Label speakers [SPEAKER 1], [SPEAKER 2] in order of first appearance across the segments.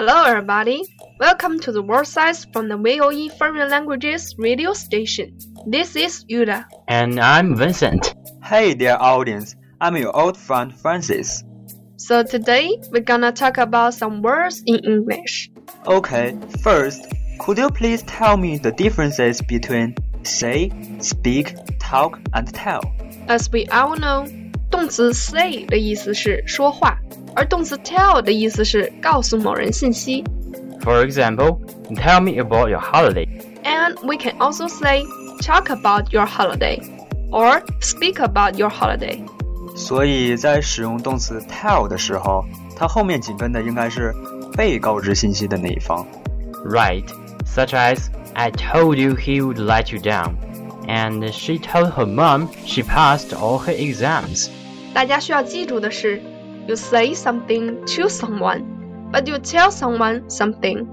[SPEAKER 1] Hello, everybody. Welcome to the World Says from the VOE Foreign Languages radio station. This is Yuda.
[SPEAKER 2] And I'm Vincent.
[SPEAKER 3] Hey dear audience, I'm your old friend Francis.
[SPEAKER 1] So today we're gonna talk about some words in English.
[SPEAKER 3] Okay, first, could you please tell me the differences between say, speak, talk, and tell?
[SPEAKER 1] As we all know，动词 say 的意思是说话，而动词 tell 的意思是告诉某人信息。
[SPEAKER 2] For example, tell me about your holiday.
[SPEAKER 1] And we can also say talk about your holiday or speak about your holiday.
[SPEAKER 3] 所以在使用动词 tell 的时候，它后面紧跟的应该是 被告知信息的那一方。
[SPEAKER 2] Right, such as I told you he would let you down. And she told her mom she passed all her exams.
[SPEAKER 1] 大家需要记住的是，you say something to someone, but you tell someone something.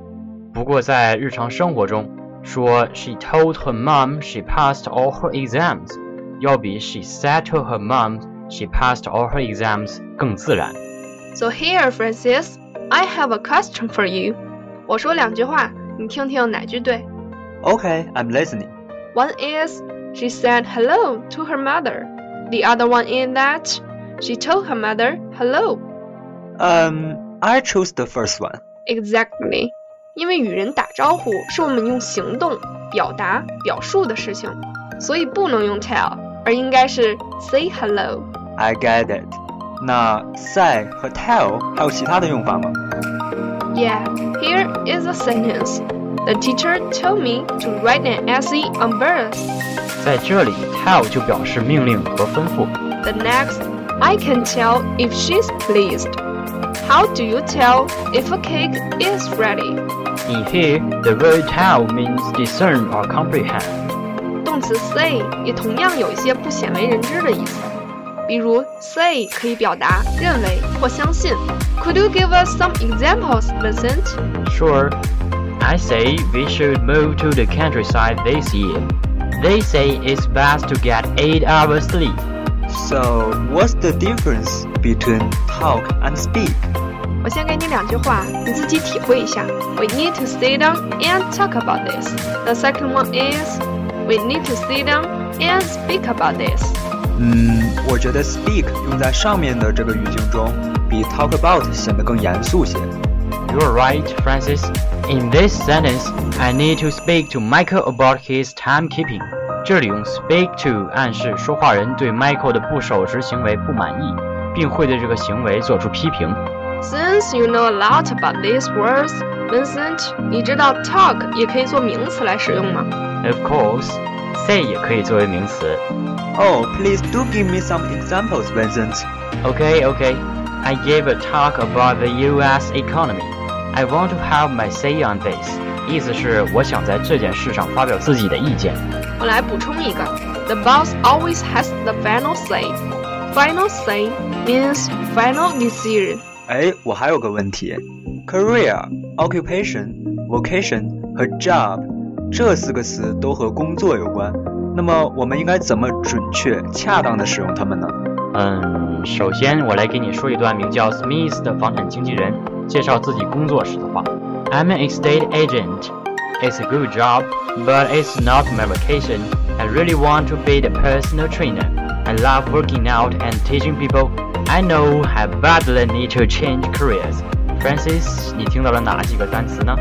[SPEAKER 2] 不过在日常生活中，说 she told her mom she passed all her exams，要比 she said to her mom she passed all her exams 更自然。
[SPEAKER 1] So here, Francis, I have a question for you. 我说两句话，你听听哪句对
[SPEAKER 3] Okay, I'm listening.
[SPEAKER 1] One is she said hello to her mother. The other one is that she told her mother hello.
[SPEAKER 3] Um, I choose the first one.
[SPEAKER 1] Exactly. 因为与人打招呼是我们用行动表达、表述的事情，所以不能用 tell，而应该是 say hello。
[SPEAKER 3] I get it. 那 say 和 tell 还有其他的用法吗？
[SPEAKER 1] Yeah, here is a sentence. The teacher told me to write an essay on birds.
[SPEAKER 2] 在这里，tell 就表示命令和吩咐。
[SPEAKER 1] The next, I can tell if she's pleased. How do you tell if a cake is ready?
[SPEAKER 2] In here, the word tell means discern or comprehend.
[SPEAKER 1] 动词 say 也同样有一些不鲜为人知的意思， 比如 say 可以表达认为或相信。Could you give us some examples, Vincent?
[SPEAKER 2] Sure. I say we should move to the countryside this year. They say it's best to get 8 hours sleep.
[SPEAKER 3] So, what's the difference between talk and speak?
[SPEAKER 1] 我先给你两句话，你自己体会一下。We need to sit down and talk about this. The second one is we need to sit down and speak about this.
[SPEAKER 3] 嗯，我觉得 speak 用在上面的这个语境中，比 talk about 显得更严肃些。
[SPEAKER 2] You're right, Francis. In this sentence, I need to speak to Michael about his timekeeping. 这里用 speak to 暗示说话人对 Michael 的不守时行为不满意，并会对这个行为做出批评。
[SPEAKER 1] Since you know a lot about these words, Vincent，你知道 talk 也可以做名词来使用吗？
[SPEAKER 2] Of course, say 也可以作为名词。
[SPEAKER 3] Oh, please do give me some examples, Vincent.
[SPEAKER 2] Okay, okay. I gave a talk about the U.S. economy. I want to have my say on this. 意思是我想在这件事上发表自己的意见。
[SPEAKER 1] 我来补充一个，The boss always has the final say. Final say means final decision.
[SPEAKER 3] 哎，我还有个问题，career、occupation、vocation 和 job 这四个词都和工作有关。那么我们应该怎么准确、恰当的使用它们呢？
[SPEAKER 2] 嗯，首先我来给你说一段名叫 Smith 的房产经纪人介绍自己工作时的话：“I'm an estate agent. It's a good job, but it's not my vocation. I really want to be the personal trainer. I love working out and teaching people. I know I badly need to change careers.” Francis，你听到了哪几个单词呢？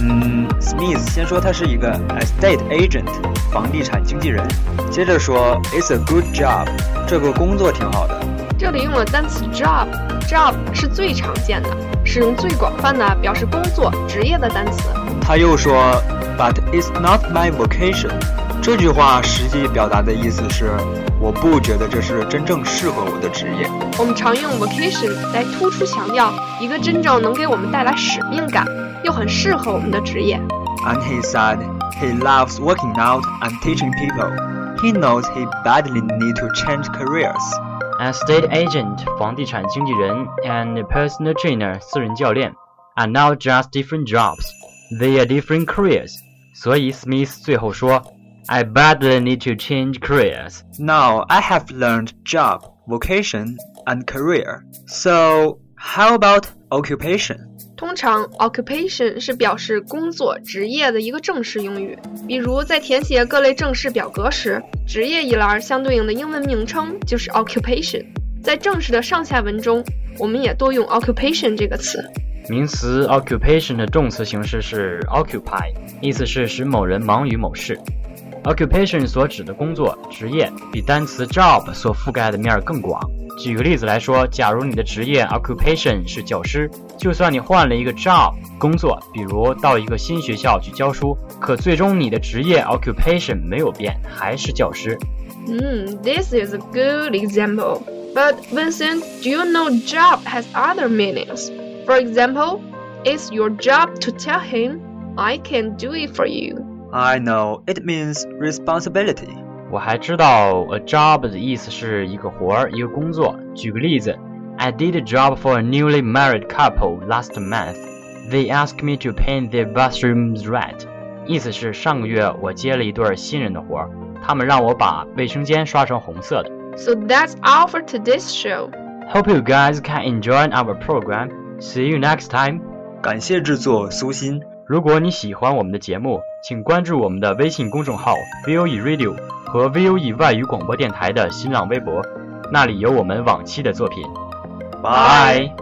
[SPEAKER 3] 嗯，Smith 先说他是一个 estate agent，房地产经纪人。接着说 It's a good job，这个工作挺好的。
[SPEAKER 1] 这里用了单词 job，job 是最常见的，使用最广泛的表示工作、职业的单词。
[SPEAKER 3] 他又说，But it's not my vocation。这句话实际表达的意思是，我不觉得这是真正适合我的职业。
[SPEAKER 1] 我们常用 vacation 来突出强调一个真正能给我们带来使命感，又很适合我们的职业。
[SPEAKER 3] And he said he loves working out and teaching people. He knows he badly need to change careers.
[SPEAKER 2] Estate agent 房地产经纪人 and personal trainer 私人教练 are now just different jobs. They are different careers. 所以 Smith 最后说。，I badly need to change careers.
[SPEAKER 3] Now I have learned job, vocation, and career. So how about occupation?
[SPEAKER 1] 通常，occupation 是表示工作、职业的一个正式用语。比如在填写各类正式表格时，职业一栏相对应的英文名称就是 occupation。在正式的上下文中，我们也多用 occupation 这个词。
[SPEAKER 2] 名词 occupation 的动词形式是 occupy，意思是使某人忙于某事。 occupation 所指的工作、职业比单词 job 所覆盖的面更广。举个例子来说，假如你的职业 occupation 是教师，就算你换了一个 job 工作，比如到一个新学校去教书，可最终你的职业 occupation 没有变，还是教师。
[SPEAKER 1] 嗯，This is a good example. But Vincent, do you know job has other meanings? For example, it's your job to tell him, "I can do it for you."
[SPEAKER 3] I know it means responsibility.
[SPEAKER 2] 我还知道 a job 的意思是一个活儿，一个工作。举个例子，I did a job for a newly married couple last month. They asked me to paint their bathrooms red. 意思是上个月我接了一对新人的活儿，他们让我把卫生间刷成红色的。
[SPEAKER 1] So that's all for today's show.
[SPEAKER 2] Hope you guys can enjoy our program. See you next time.
[SPEAKER 3] 感谢制作苏欣。
[SPEAKER 2] 如果你喜欢我们的节目，请关注我们的微信公众号 VOE Radio 和 VOE 外语广播电台的新浪微博，那里有我们往期的作品。
[SPEAKER 4] Bye。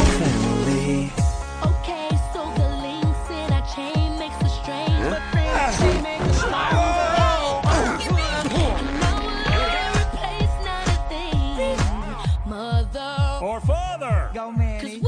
[SPEAKER 5] Or father. Go, Manny.